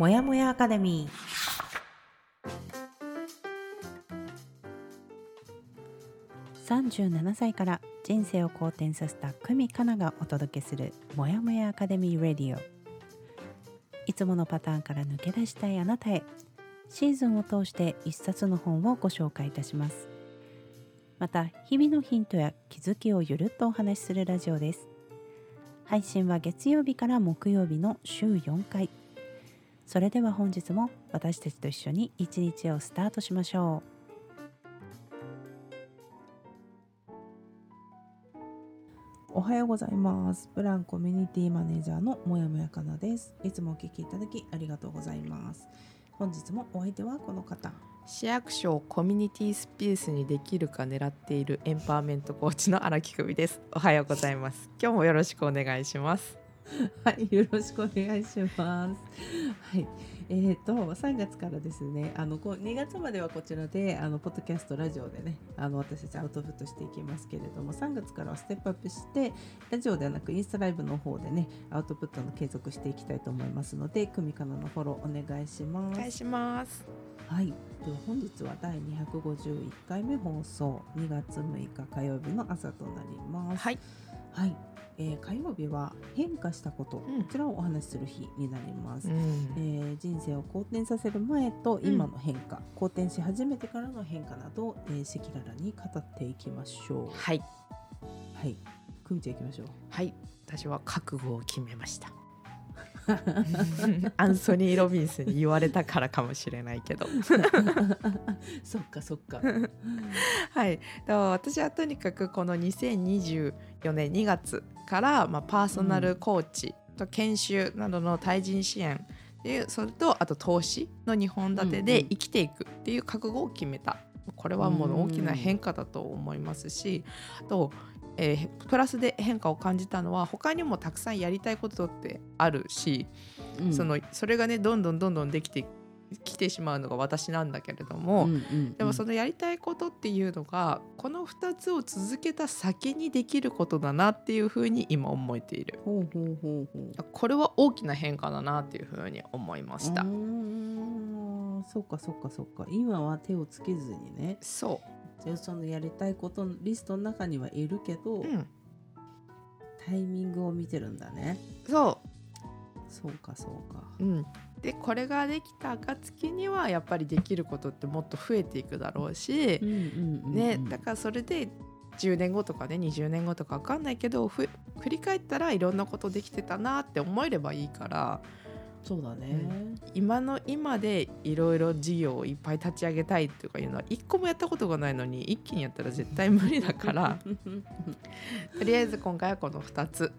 もやもやアカデミー。37歳から人生を好転させた久美かながお届けするもやもやアカデミーレディオ。いつものパターンから抜け出したいあなたへシーズンを通して一冊の本をご紹介いたします。また日々のヒントや気づきをゆるっとお話しするラジオです。配信は月曜日から木曜日の週4回。それでは本日も私たちと一緒に一日をスタートしましょう。おはようございます。ブランコミュニティマネージャーのもやもやかなです。いつもお聞きいただきありがとうございます。本日もお相手はこの方。市役所をコミュニティスペースにできるか狙っているエンパワーメントコーチの荒木久美です。おはようございます。今日もよろしくお願いします はい、よろしくお願いします。はい、えっ、と3月からですね、あのこう2月まではこちらであのポッドキャストラジオでね、あの私たちアウトプットしていきますけれども、3月からはステップアップしてラジオではなくインスタライブの方でね、アウトプットの継続していきたいと思いますので、久美かなのフォローお願いします。お願いしますはい、では本日は第251回目放送2月6日火曜日の朝となります。はいはい、えー火曜日は変化したこと、うん。こちらをお話しする日になります。うん。えー人生を好転させる前と今の変化、好転し始めてからの変化などをえー赤裸々に語っていきましょう。はい。はい、くみちゃん行きましょう。はい。私は覚悟を決めました。アンソニー・ロビンスに言われたからかもしれないけど。そっかそっか。はい、だから私はとにかくこの2024年2月から、まあ、パーソナルコーチと研修などの対人支援っていうそれとあと投資の2本立てで生きていくっていう覚悟を決めた。これはもう大きな変化だと思いますしあと、えープラスで変化を感じたのは他にもたくさんやりたいことってあるし、うん。そのそれがねどんどんどんどんできてきてしまうのが私なんだけれども。うんうんでもそのやりたいことっていうのがこの2つを続けた先にできることだなっていうふうに今思えている。ほうほうほうほう。これは大きな変化だなっていうふうに思いました。うーんそっかそっかそっか。今は手をつけずにね。そじゃあそのやりたいことのリストの中にはいるけど、う、うん、タイミングを見てるんだね。そそうかそうか。う、うん、でこれができた暁にはやっぱりできることってもっと増えていくだろうし、うんうんうんうんね、だからそれで10年後とかね20年後とか分かんないけどふ振り返ったらいろんなことできてたなって思えればいいからそうだね、今の今でいろいろ事業をいっぱい立ち上げたいとかいうのは一個もやったことがないのに一気にやったら絶対無理だから とりあえず今回はこの2つ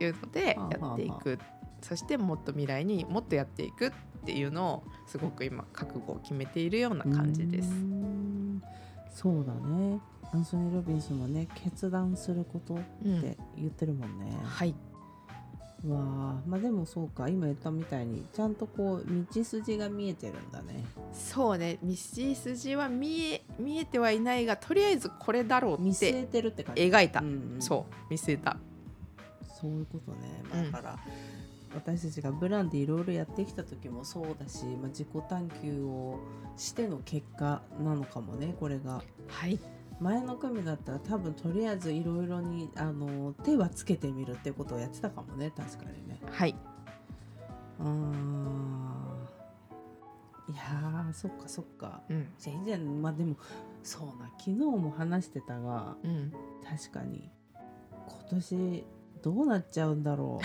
いうのでやっていくそしてもっと未来にもっとやっていくっていうのをすごく今覚悟を決めているような感じです。うそうだね。アンソニー・ロビンスもね決断することっうんて言ってるもんね、はい、わあまあでもそうか今言ったみたいにちゃんとこう道筋が見えてるんだね。そうね。道筋は見え見えてはいないがとりあえずこれだろうって見据えてるって感じ。描いた、うんうん。そう見据えた。そういうことね、まあうんだから、私たちがブランでいろいろやってきた時もそうだし、まあ、自己探求をしての結果なのかもねこれが。はい。前の組だったら多分とりあえずいろいろにあの手はつけてみるってことをやってたかもね確かにね。はい、うー。んいやーそっかそっか。うん。じゃあ以前まあでもそうな昨日も話してたがうん、確かに今年どうなっちゃうんだろう。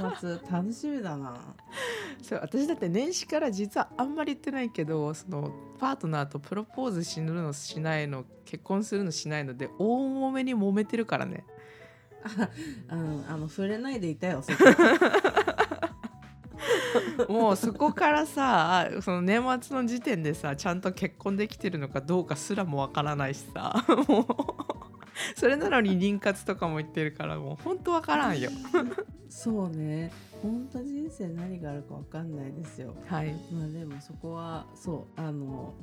年末楽しみだな。そう私だって年始から実はあんまり言ってないけどそのパートナーとプロポーズしぬのしないの結婚するのしないので大揉めに揉めてるからね。あのあの触れないでいたよそこ。もうそこからさその年末の時点でさちゃんと結婚できてるのかどうかすらもわからないしさもう それなのに妊活とかも言ってるからもうほんとわからんよ。そうね。本当人生何があるかわかんないですよ。はい。まあでもそこはそうあの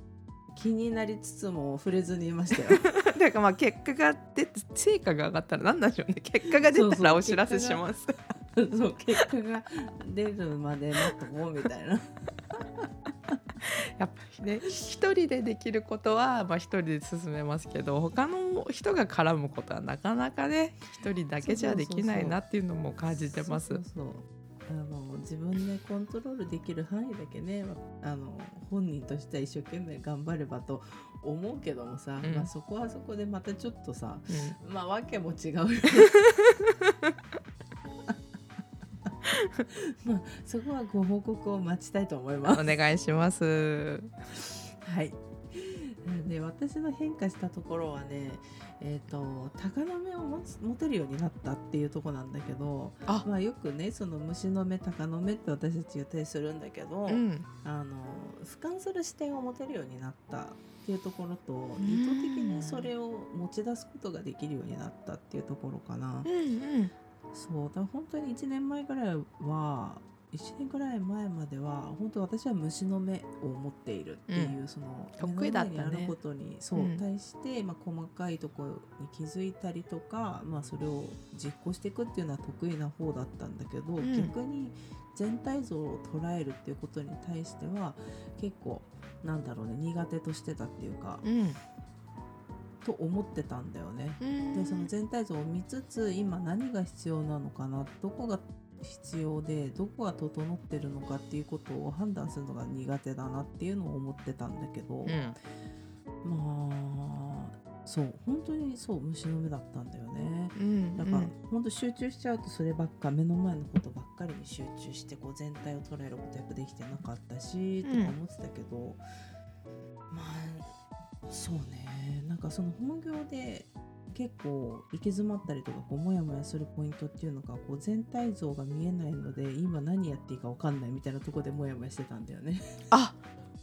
気になりつつも触れずにいましたよ。だからまあ結果が出て成果が上がったら何なんでしょうね。結果が出たらお知らせします。そう結果が出るまで待っとこうみたいなやっぱりね一人でできることはまあ一人で進めますけど他の人が絡むことはなかなかね一人だけじゃできないなっていうのも感じてます。そうそうそうあの自分でコントロールできる範囲だけねあの本人としては一生懸命頑張ればと思うけどもさ、うん。まあ、そこはそこでまたちょっとさうん。まあ訳も違うよ まあそこはご報告を待ちたいと思います。お願いします。はい。で私の変化したところはね、えー、と鷹の目を持つ持てるようになったっていうところなんだけどあまあ、よくねその虫の目鷹の目って私たち言ったりするんだけど、うん、あの俯瞰する視点を持てるようになったっていうところとん意図的にそれを持ち出すことができるようになったっていうところかな。うん、うん、そうだから本当に1年前ぐらいは1年ぐらい前までは本当私は虫の目を持っているっていう、その得意だったね。目の前にあることにそう、うん。対して、まあ、細かいところに気づいたりとか、まあ、それを実行していくっていうのは得意な方だったんだけど、ん。逆に全体像を捉えるっていうことに対しては結構なんだろうね苦手としてたっていうか、うん、と思ってたんだよね。うん、でその全体像を見つつ今何が必要なのかなどこが必要でどこが整ってるのかっていうことを判断するのが苦手だなっていうのを思ってたんだけど、うん、まあそう本当にそう虫の目だったんだよね。うん、だから、本当集中しちゃうとそればっか目の前のことばっかりに集中してこう全体を捉えることやっぱできてなかったし、うんとか思ってたけどまあそうねなんかその本業で結構行き詰まったりとかこうモヤモヤするポイントっていうのがこう全体像が見えないので今何やっていいか分かんないみたいなところでモヤモヤしてたんだよね。あ、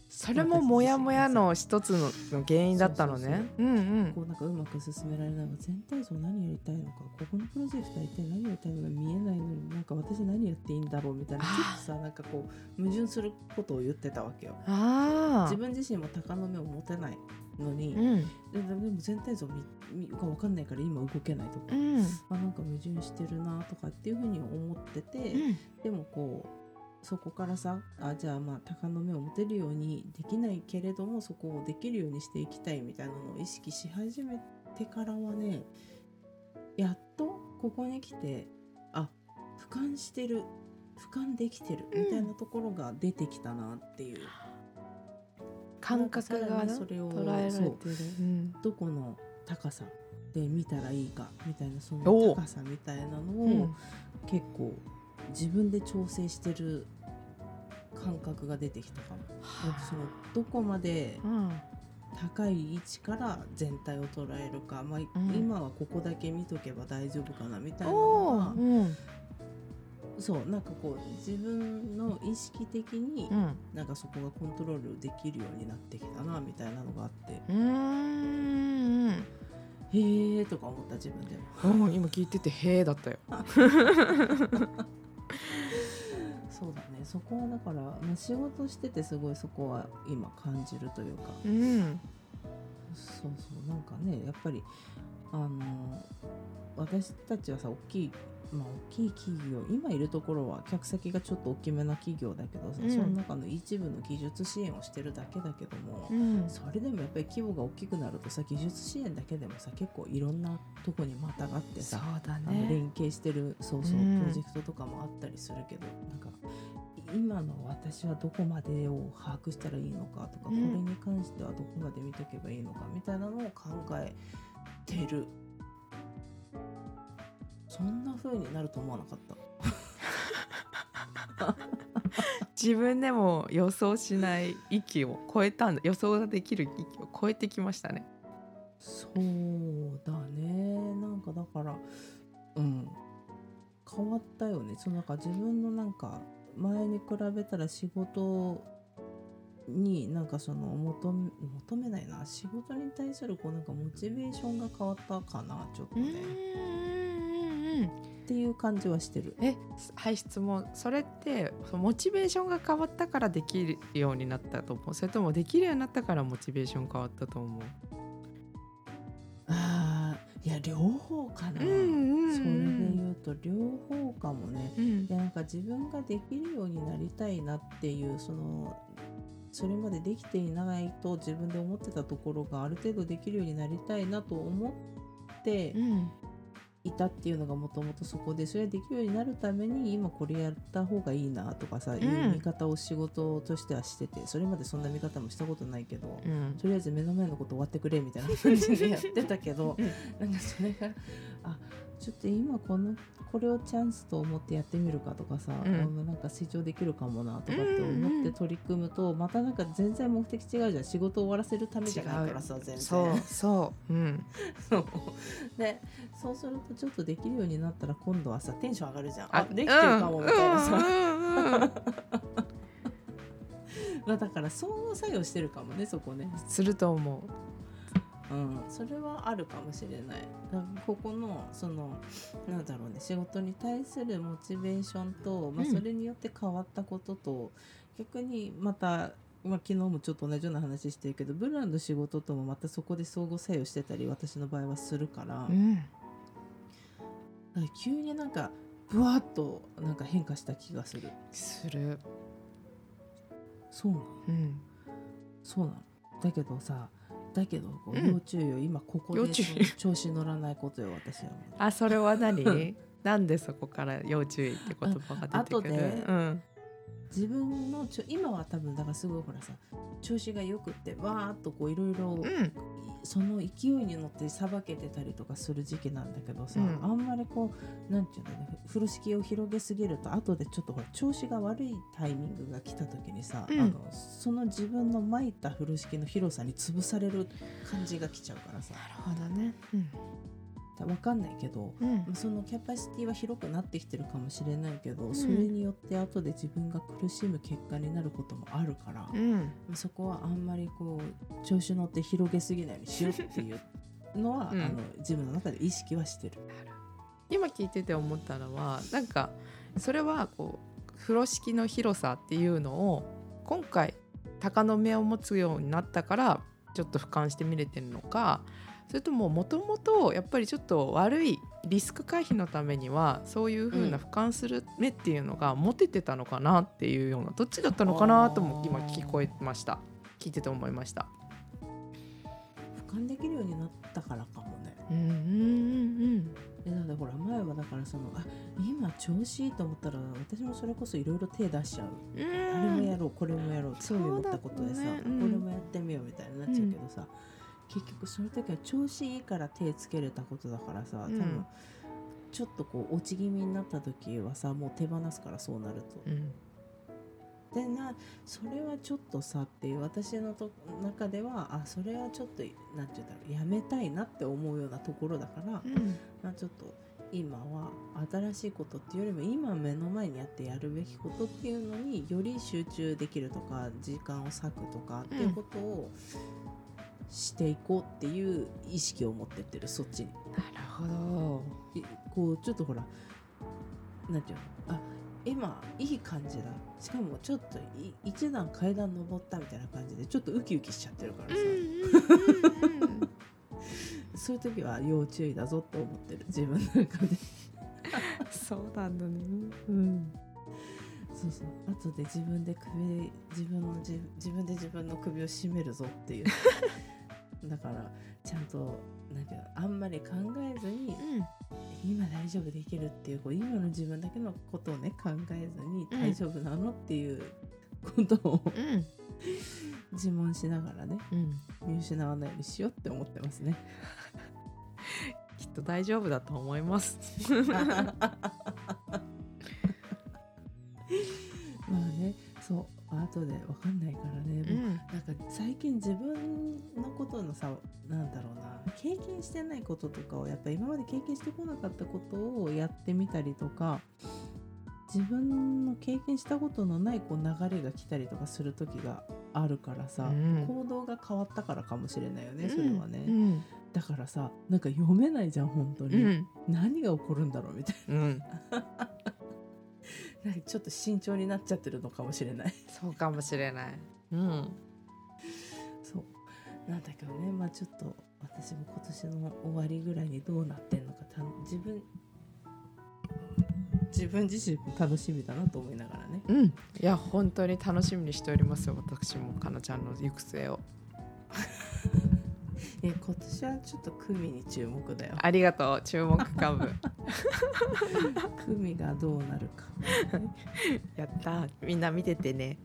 それもモヤモヤの一つの原因だったのね。うん、うん、こうなんかうまく進められないの全体像何やりたいのかここのプロジェクトは一体何やりたいのか見えないのになんか私何やっていいんだろうみたいなちょっとさなんかこう矛盾することを言ってたわけよ。自、分自身も鷹の目を持てないのに、うん、ででも全体像が分かんないから今動けないとか、うん、あなんか矛盾してるなとかっていうふうに思ってて、うん、でもこうそこからさあじゃあまあ鷹の目を持てるようにできないけれどもそこをできるようにしていきたいみたいなのを意識し始めてからはねやっとここに来てあ俯瞰してる俯瞰できてるみたいなところが出てきたなっていう、感覚がそれをどこの高さで見たらいいかみたいなそおのう高さみたいなのを、うん。結構自分で調整してる感覚が出てきたかも。そのどこまでうん、高い位置から全体を捉えるか、まあん。今はここだけ見とけば大丈夫かなみたいなのがそうなんかこう自分の意識的にうん、なんかそこがコントロールできるようになってきたなみたいなのがあって。うーん、へーとか思った自分でも。うん、今聞いててへえだったよ。そうだね。そこはだから、まあ、仕事しててすごいそこは今感じるというか。うん、そうそうなんかねやっぱりあの私たちはさ大きいまあ大きい企業今いるところは客先がちょっと大きめな企業だけどさ、うん。その中の一部の技術支援をしてるだけだけども、うん、それでもやっぱり規模が大きくなるとさ技術支援だけでもさ結構いろんなとこにまたがってさね。連携してるそうそう、うん。プロジェクトとかもあったりするけどなんか今の私はどこまでを把握したらいいのかとか、うん。これに関してはどこまで見とけばいいのかみたいなのを考えてるそんな風になると思わなかった。自分でも予想しない域を超えたんだ。予想ができる域を超えてきましたね。そうだね。なんかだからうん。変わったよね。そのなんか自分のなんか前に比べたら仕事になんかその求め求めないな。仕事に対するこうなんかモチベーションが変わったかなちょっとうん、ね、うん、っていう感じはしてる。え、はい質問。それってそのモチベーションが変わったからできるようになったと思う？それともできるようになったからモチベーション変わったと思う？あーいや両方かな、うんうんうん。それで言うと両方かもね。うん。でなんか自分ができるようになりたいなっていうそのそれまでできていないと自分で思ってたところがある程度できるようになりたいなと思ってうんいたっていうのがもともとそこでそれができるようになるために今これやった方がいいなとかさ、いう見方を仕事としてはしててそれまでそんな見方もしたことないけど。う んとりあえず目の前のこと終わってくれみたいな感じでやってたけどうんなんかそれがあちょっと今このこれをチャンスと思ってやってみるかとかさ、うん。なんか成長できるかもなとかって思って取り組むと、またなんか全然目的違うじゃん。仕事を終わらせるためじゃないからさ全然。そうそう。うん。そ うでそうするとちょっとできるようになったら今度はさテンション上がるじゃん。ああできてるかもみたいなさ、うんうんうん まあだから相互作用してるかもねそこね。すると思うん、それはあるかもしれない。だからここのそのなんだろうね仕事に対するモチベーションと、まあ、うん。それによって変わったことと、逆にまた、まあ、昨日もちょっと同じような話してるけどブランの仕事ともまたそこで相互作用してたり私の場合はするから,、う。うんだから急になんかブワッとなんか変化した気がする。する。そうなの。うん。そうなの。だけどさだけどこううん要注意よ、今ここで調子乗らないことよ私はあそれは何？なんでそこから要注意って言葉が出てくる？あ後でうん。自分のちょ今は多分だからすごいほらさ調子がよくってわーっとこういろいろうん。その勢いに乗ってさばけてたりとかする時期なんだけどさ、うんあんまりこうなんていうのねふ風呂敷を広げすぎると後でちょっとほら調子が悪いタイミングが来た時にさ、うんあのその自分の巻いた風呂敷の広さに潰される感じが来ちゃうからさなるほどね。うん。わかんないけどうん。そのキャパシティは広くなってきてるかもしれないけど、んそれによって後で自分が苦しむ結果になることもあるから、うん。そこはあんまりこう調子乗って広げすぎないようにしようっていうのは、うんあの自分の中で意識はしてる。今聞いてて思ったのはなんかそれはこう風呂敷の広さっていうのを今回鷹の目を持つようになったからちょっと俯瞰して見れてるのかそれとももともとやっぱりちょっと悪いリスク回避のためにはそういう風な俯瞰する目っていうのが持ててたのかなっていうようなどっちだったのかなとも今聞こえました。聞いてて思いました。俯瞰できるようになったからかもね。うんうんうんでだってほら前はだからそのあ今調子いいと思ったら私もそれこそいろいろ手出しちゃう。うん。あれもやろうこれもやろうって興味持ったことでさ、ね。うん。これもやってみようみたいになっちゃうけどさ、結局その時は調子いいから手つけれたことだからさ多分、うんちょっとこう落ち気味になった時はさもう手放すからそうなると。うん。でなそれはちょっとさっていう私のと中ではあそれはちょっとなんて言うんだろうやめたいなって思うようなところだから、うん。まあ、ちょっと今は新しいことっていうよりも今目の前にあってやるべきことっていうのにより集中できるとか時間を割くとかっていうことをしていこうっていう意識を持ってってるそっちに。なるほど。いこうちょっとほらなんていうの？あ今いい感じだしかもちょっとい一段階段登ったみたいな感じでちょっとウキウキしちゃってるからさ、そういう時は要注意だぞって思ってる自分の中で そうなんだね。うん。そうそう後で自分で首自分の自自分で自分の首を絞めるぞっていう だからちゃんとなんていうのあんまり考えずに今大丈夫できるっていうこう今の自分だけのことをね考えずにうん大丈夫なのっていうことをうん。自問しながらねうん。見失わないようにしようって思ってますね。きっと大丈夫だと思います。後で分かんないからね、もうなんか最近自分のことのさなんだろうな。経験してないこととかをやっぱ今まで経験してこなかったことをやってみたりとか自分の経験したことのないこう流れが来たりとかする時があるからさ、うん。行動が変わったからかもしれないよねそれはね、うん。だからさなんか読めないじゃん本当に、うん。何が起こるんだろうみたいうん。な なんかちょっと慎重になっちゃってるのかもしれない。そうかもしれない。うん。そう。なんだけどねまあちょっと私も今年の終わりぐらいにどうなってんのかた自分自分自身も楽しみだなと思いながらね。うん。いや本当に楽しみにしておりますよ私もかなちゃんの行く末を。え今年はちょっとクミに注目だよ。ありがとう注目株 クミがどうなるかやった。みんな見ててね。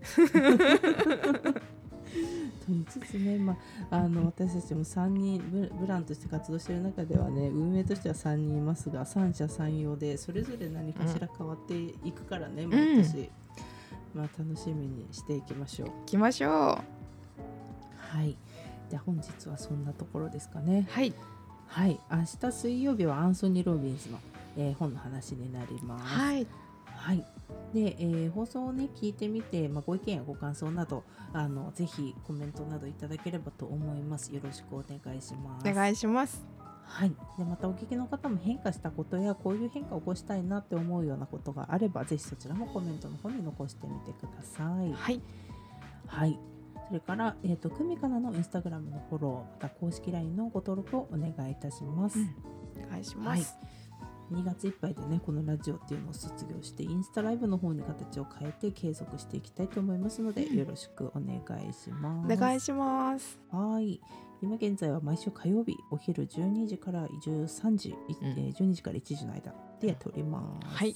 と言いつつね、まあ、あの私たちも3人ブブランとして活動している中ではね運営としては3人いますが三者三様でそれぞれ何かしら変わっていくからね、毎年、まあ、楽しみにしていきましょう。行きましょう。はい。では本日はそんなところですかね。はいはい明日水曜日はアンソニー・ロビンズの、えー本の話になります。はいはい。で、えー放送をね聞いてみて、まあ、ご意見やご感想などあのぜひコメントなどいただければと思います。よろしくお願いします。お願いしますはい。でまたお聞きの方も変化したことやこういう変化を起こしたいなって思うようなことがあればぜひそちらもコメントの方に残してみてください。はいはい。それから、えっ、と、久美かなのインスタグラムのフォロー、また公式 LINE のご登録をお願いいたします。うん。お願いします、2月いっぱいでねこのラジオっていうのを卒業してインスタライブの方に形を変えて継続していきたいと思いますので、うん。よろしくお願いします。お願いします。はい。今現在は毎週火曜日お昼12時から13時、いうん。えー12時から1時の間でやっております。はい、はい、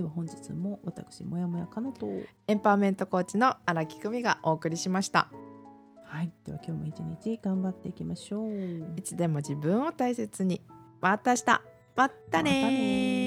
では本日も私もやもやかなと。エンパワーメントコーチの荒木久美がお送りしました。はいでは今日も一日頑張っていきましょう。いつでも自分を大切に。また明日。まったねー。またねー